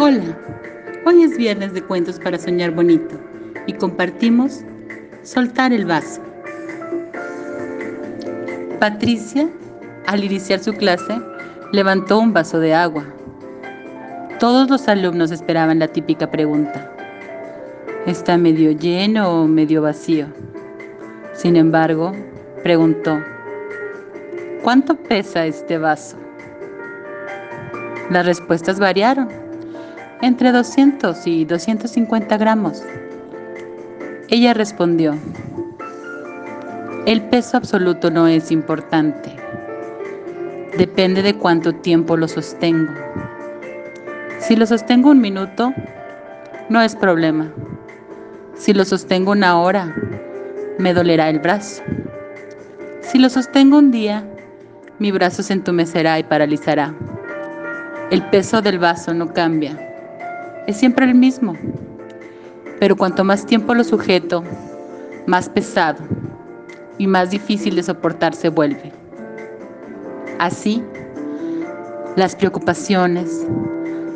Hola, hoy es viernes de cuentos para soñar bonito y compartimos Soltar el vaso. Patricia, al iniciar su clase, levantó un vaso de agua. Todos los alumnos esperaban la típica pregunta. ¿Está medio lleno o medio vacío? Sin embargo, preguntó, ¿cuánto pesa este vaso? Las respuestas variaron, entre 200 y 250 gramos. Ella respondió, el peso absoluto no es importante, depende de cuánto tiempo lo sostengo. Si lo sostengo un minuto, no es problema. Si lo sostengo una hora, me dolerá el brazo. Si lo sostengo un día, mi brazo se entumecerá y paralizará. El peso del vaso no cambia, es siempre el mismo, pero cuanto más tiempo lo sujeto, más pesado y más difícil de soportar se vuelve. Así, las preocupaciones,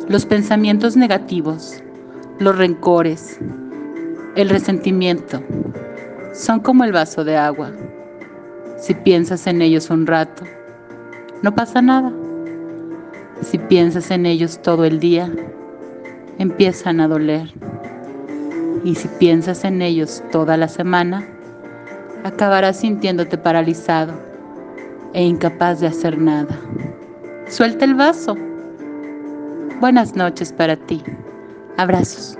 los pensamientos negativos, los rencores, el resentimiento, son como el vaso de agua. Si piensas en ellos un rato, no pasa nada. Si piensas en ellos todo el día, empiezan a doler. Y si piensas en ellos toda la semana, acabarás sintiéndote paralizado e incapaz de hacer nada. Suelta el vaso. Buenas noches para ti. Abrazos.